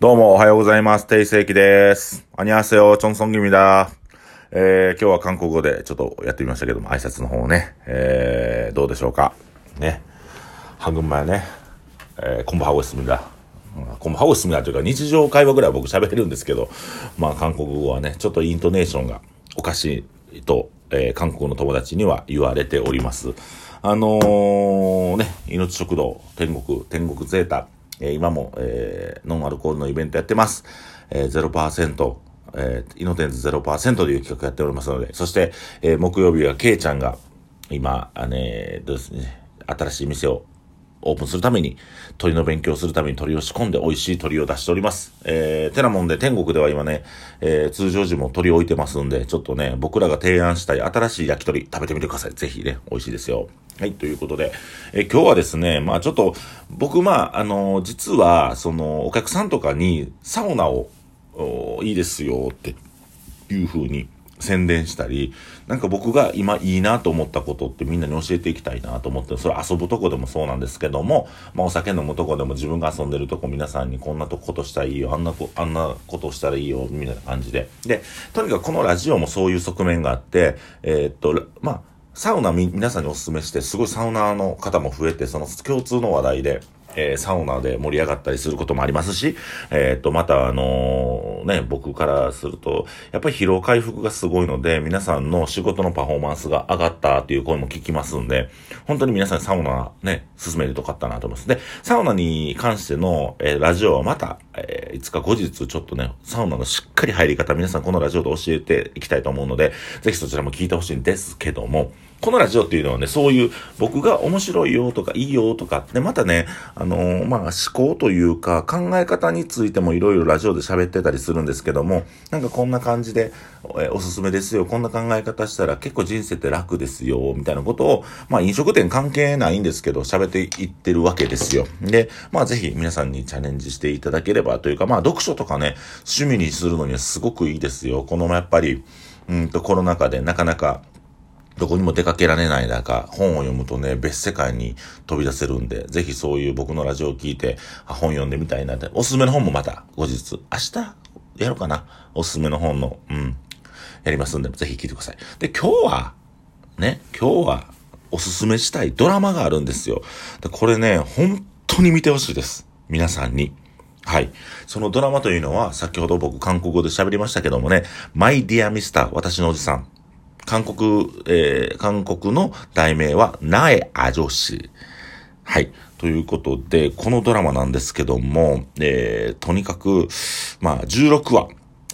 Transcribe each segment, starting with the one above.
どうもおはようございます。定世紀です。アニアセヨ、チョンソンギミだ。えー、今日は韓国語でちょっとやってみましたけども、挨拶の方ね、えー、どうでしょうか。ね。半分やね、えー、こんばんはスミみだ。こんボハゴスミみだというか、日常会話ぐらい僕喋れるんですけど、まあ韓国語はね、ちょっとイントネーションがおかしいと、えー、韓国の友達には言われております。あのー、ね、命食堂、天国、天国ゼータ、え、今も、えー、ノンアルコールのイベントやってます。えー、0%、えー、イノテンズ0%という企画やっておりますので、そして、えー、木曜日はケイちゃんが、今、あね、ですね、新しい店をオープンするために、鳥の勉強するために鳥を仕込んで美味しい鳥を出しております。えー、てなもんで天国では今ね、えー、通常時も鳥を置いてますんで、ちょっとね、僕らが提案したい新しい焼き鳥食べてみてください。ぜひね、美味しいですよ。はい、ということで、えー、今日はですね、まあちょっと、僕、まあ、あのー、実は、その、お客さんとかにサウナを、いいですよっていう風に宣伝したり、なんか僕が今いいなと思ったことってみんなに教えていきたいなと思って、それ遊ぶとこでもそうなんですけども、まあお酒飲むとこでも自分が遊んでるとこ皆さんにこんなとことしたらいいよ、あんなこ、あんなことしたらいいよ、みたいな感じで。で、とにかくこのラジオもそういう側面があって、えー、っと、まあ、サウナみ、皆さんにお勧めして、すごいサウナーの方も増えて、その共通の話題で、えー、サウナで盛り上がったりすることもありますし、えっ、と、また、あのー、ね、僕からすると、やっぱり疲労回復がすごいので、皆さんの仕事のパフォーマンスが上がったっていう声も聞きますんで、本当に皆さんサウナね、進めるとかったなと思います。で、サウナに関しての、え、ラジオはまた、えー、いつか後日ちょっとね、サウナのしっかり入り方、皆さんこのラジオで教えていきたいと思うので、ぜひそちらも聞いてほしいんですけども、このラジオっていうのはね、そういう僕が面白いよとかいいよとか、で、またね、あの、まあ、思考というか考え方についてもいろいろラジオで喋ってたりするんですけども、なんかこんな感じで、え、おすすめですよ、こんな考え方したら結構人生って楽ですよ、みたいなことを、まあ、飲食店関係ないんですけど、喋っていってるわけですよ。で、まあ、ぜひ皆さんにチャレンジしていただければというか、まあ、読書とかね、趣味にするのにはすごくいいですよ。このやっぱり、うんとコロナ禍でなかなかどこにも出かけられない中、本を読むとね、別世界に飛び出せるんで、ぜひそういう僕のラジオを聞いて、本読んでみたいなって、おすすめの本もまた後日、明日やろうかな。おすすめの本の、うん、やりますんで、ぜひ聞いてください。で、今日は、ね、今日はおすすめしたいドラマがあるんですよ。でこれね、本当に見てほしいです。皆さんに。はい。そのドラマというのは、先ほど僕韓国語で喋りましたけどもね、マイディアミスター、私のおじさん。韓国、えー、韓国の題名は、ナエアジョシ。はい。ということで、このドラマなんですけども、えー、とにかく、まあ、16話。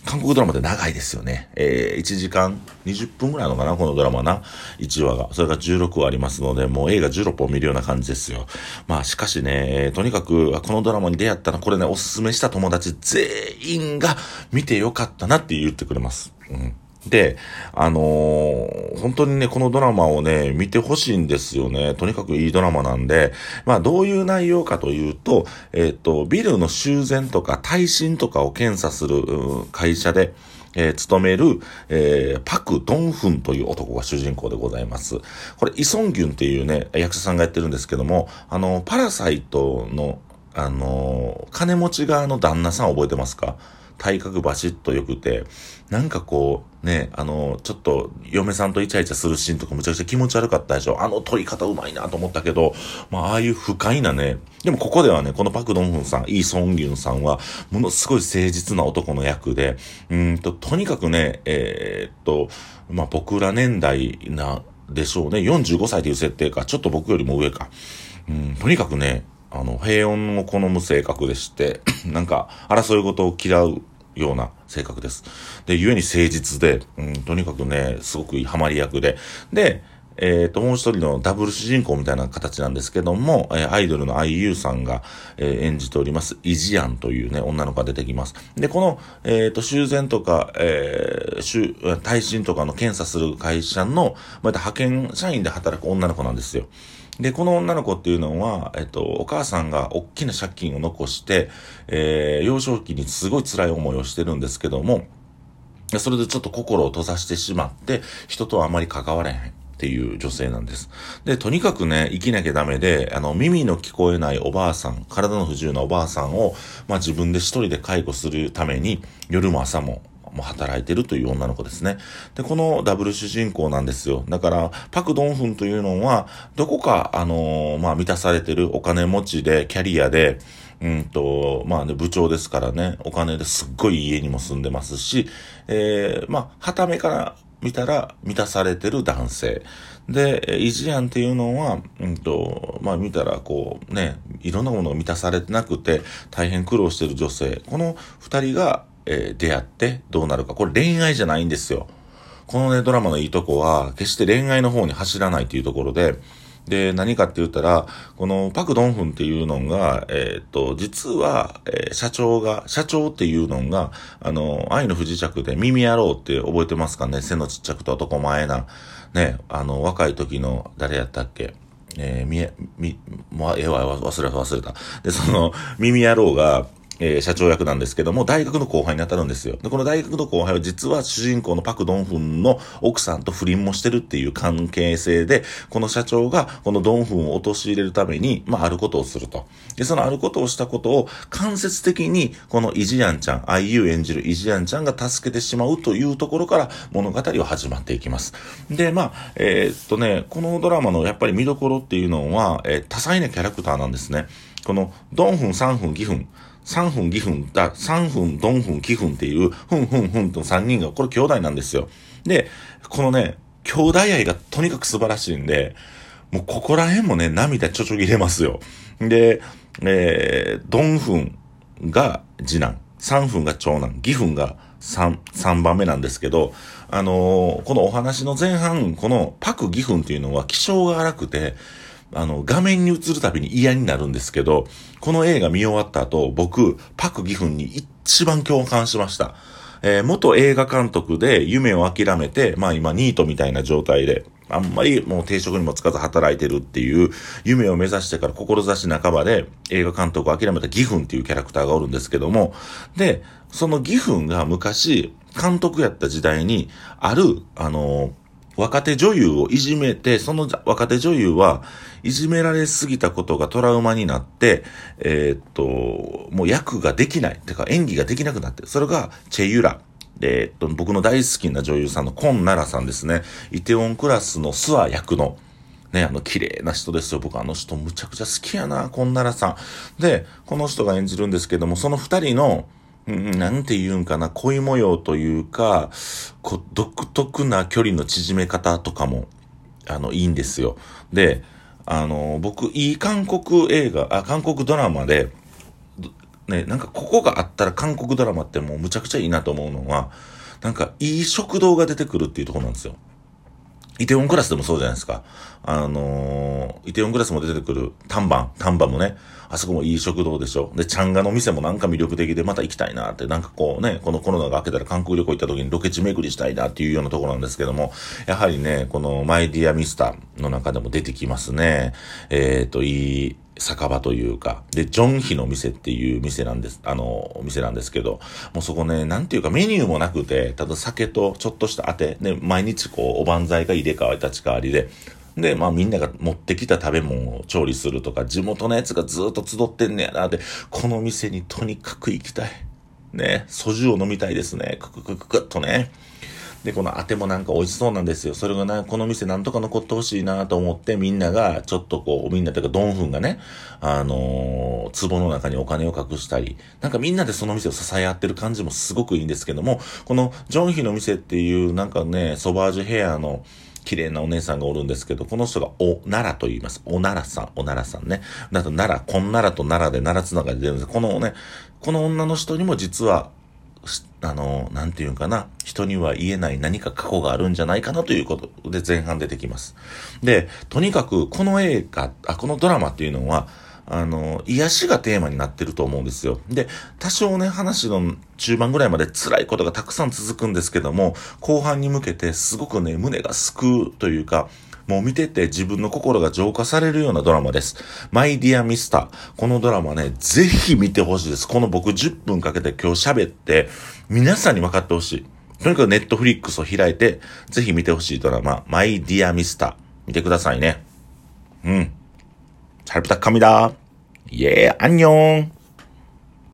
韓国ドラマで長いですよね。えー、1時間20分ぐらいのかなこのドラマな。1話が。それが16話ありますので、もう映画16本見るような感じですよ。まあ、しかしね、とにかく、このドラマに出会ったら、これね、おすすめした友達全員が見てよかったなって言ってくれます。うん。で、あのー、本当にね、このドラマをね、見てほしいんですよね。とにかくいいドラマなんで、まあ、どういう内容かというと、えっ、ー、と、ビルの修繕とか耐震とかを検査する会社で、えー、勤める、えー、パク・ドンフンという男が主人公でございます。これ、イソンギュンっていうね、役者さんがやってるんですけども、あの、パラサイトの、あの、金持ち側の旦那さん覚えてますか？体格バシッと良くて、なんかこう、ね、あの、ちょっと、嫁さんとイチャイチャするシーンとかむちゃくちゃ気持ち悪かったでしょ。あの撮り方うまいなと思ったけど、まあ、ああいう不快なね、でもここではね、このパクドンフンさん、イーソンギュンさんは、ものすごい誠実な男の役で、うんと、とにかくね、えー、っと、まあ、僕ら年代な、でしょうね。45歳という設定か、ちょっと僕よりも上か。うん、とにかくね、あの、平穏を好む性格でして、なんか、争い事を嫌うような性格です。で、故に誠実で、うん、とにかくね、すごくハマり役で。で、えっ、ー、と、もう一人のダブル主人公みたいな形なんですけども、えー、アイドルの IU さんが、えー、演じております、イジアンというね、女の子が出てきます。で、この、えっ、と、修繕とか、えー、耐震とかの検査する会社の、また派遣社員で働く女の子なんですよ。で、この女の子っていうのは、えっと、お母さんが大きな借金を残して、えー、幼少期にすごい辛い思いをしてるんですけども、それでちょっと心を閉ざしてしまって、人とはあまり関われへん。っていう女性なんです。で、とにかくね、生きなきゃダメで、あの、耳の聞こえないおばあさん、体の不自由なおばあさんを、まあ自分で一人で介護するために、夜も朝も、も働いてるという女の子ですね。で、このダブル主人公なんですよ。だから、パク・ドンフンというのは、どこか、あのー、まあ、満たされてるお金持ちで、キャリアで、うんと、まあね、部長ですからね、お金ですっごい家にも住んでますし、えー、まあ、はためから見たら満たされてる男性。で、イジアンっていうのは、うんと、まあ見たらこうね、いろんなものが満たされてなくて大変苦労してる女性。この二人が、えー、出会ってどうなるか。これ恋愛じゃないんですよ。このね、ドラマのいいとこは、決して恋愛の方に走らないっていうところで、で、何かって言ったら、このパクドンフンっていうのが、えー、っと、実は、えー、社長が、社長っていうのが、あの、愛の不時着で耳やろうって覚えてますかね？背のちっちゃくて男前な。ね、あの、若い時の、誰やったっけ？えー、みえ、み、もう、えわ、忘れた、忘れた。で、その、耳野郎が、えー、社長役なんですけども、大学の後輩に当たるんですよ。で、この大学の後輩は実は主人公のパク・ドンフンの奥さんと不倫もしてるっていう関係性で、この社長がこのドンフンを陥れるために、まあ、あることをすると。で、そのあることをしたことを間接的に、このイジアンちゃん、IU 演じるイジアンちゃんが助けてしまうというところから物語は始まっていきます。で、まあ、えー、っとね、このドラマのやっぱり見どころっていうのは、えー、多彩なキャラクターなんですね。この、ドンフン、3分、2分、3分、2分、だ、3分、4分、9分っていう、ふんふんふんと3人が、これ兄弟なんですよ。で、このね、兄弟愛がとにかく素晴らしいんで、もうここら辺もね、涙ちょちょぎれますよ。で、えー、ドンフンが次男、3分が長男、義分が3、3番目なんですけど、あのー、このお話の前半、このパク義分っていうのは気性が荒くて、あの、画面に映るたびに嫌になるんですけど、この映画見終わった後、僕、パク・ギフンに一番共感しました。えー、元映画監督で夢を諦めて、まあ今ニートみたいな状態で、あんまりもう定職にもつかず働いてるっていう夢を目指してから志半ばで映画監督を諦めたギフンっていうキャラクターがおるんですけども、で、そのギフンが昔監督やった時代にある、あのー若手女優をいじめて、その若手女優はいじめられすぎたことがトラウマになって、えー、っと、もう役ができない。てか演技ができなくなって、それがチェユラ。で、えっと、僕の大好きな女優さんのコンナラさんですね。イテウォンクラスのスワ役の、ね、あの、綺麗な人ですよ。僕あの人むちゃくちゃ好きやな、コンナラさん。で、この人が演じるんですけども、その二人の、なんて言うんかな、恋模様というか、こ独特な距離の縮め方とかも、あの、いいんですよ。で、あの、僕、いい韓国映画、あ、韓国ドラマで、ね、なんかここがあったら韓国ドラマってもうむちゃくちゃいいなと思うのは、なんかいい食堂が出てくるっていうとこなんですよ。イテウォンクラスでもそうじゃないですか。あのー、イテウォンクラスも出てくる、丹波、丹波もね、あそこもいい食堂でしょ。で、チャンガの店もなんか魅力的でまた行きたいなって、なんかこうね、このコロナが明けたら韓国旅行行った時にロケ地巡りしたいなっていうようなところなんですけども、やはりね、このマイディアミスターの中でも出てきますね。えっ、ー、と、いい、酒場というか、で、ジョンヒの店っていう店なんです、あの、お店なんですけど、もうそこね、なんていうかメニューもなくて、ただ酒とちょっとした当て、で、毎日こう、おばんざいが入れ替わり立ち替わりで、で、まあみんなが持ってきた食べ物を調理するとか、地元のやつがずっと集ってんねやな、で、この店にとにかく行きたい。ね、ソジュを飲みたいですね。クククククッとね。で、このあてもなんか美味しそうなんですよ。それがな、この店なんとか残ってほしいなと思って、みんなが、ちょっとこう、みんなというか、ドンフンがね、あのー、壺の中にお金を隠したり、なんかみんなでその店を支え合ってる感じもすごくいいんですけども、このジョンヒの店っていう、なんかね、ソバージュヘアの、綺麗なお姉さんがおるんですけど、この人がおならと言います。おならさん、おならさんね。だと奈良、こんならと奈良で奈良つながりで出るんです。このね、この女の人にも実は、あの、なんていうかな、人には言えない何か過去があるんじゃないかなということで前半出てきます。で、とにかくこの映画、あ、このドラマっていうのは、あの、癒しがテーマになってると思うんですよ。で、多少ね、話の中盤ぐらいまで辛いことがたくさん続くんですけども、後半に向けてすごくね、胸が救うというか、もう見てて自分の心が浄化されるようなドラマです。マイディアミスター。このドラマね、ぜひ見てほしいです。この僕10分かけて今日喋って、皆さんに分かってほしい。とにかくネットフリックスを開いて、ぜひ見てほしいドラマ、マイディアミスター。見てくださいね。うん。チャルプタッカミだ。イェー、アンニョン。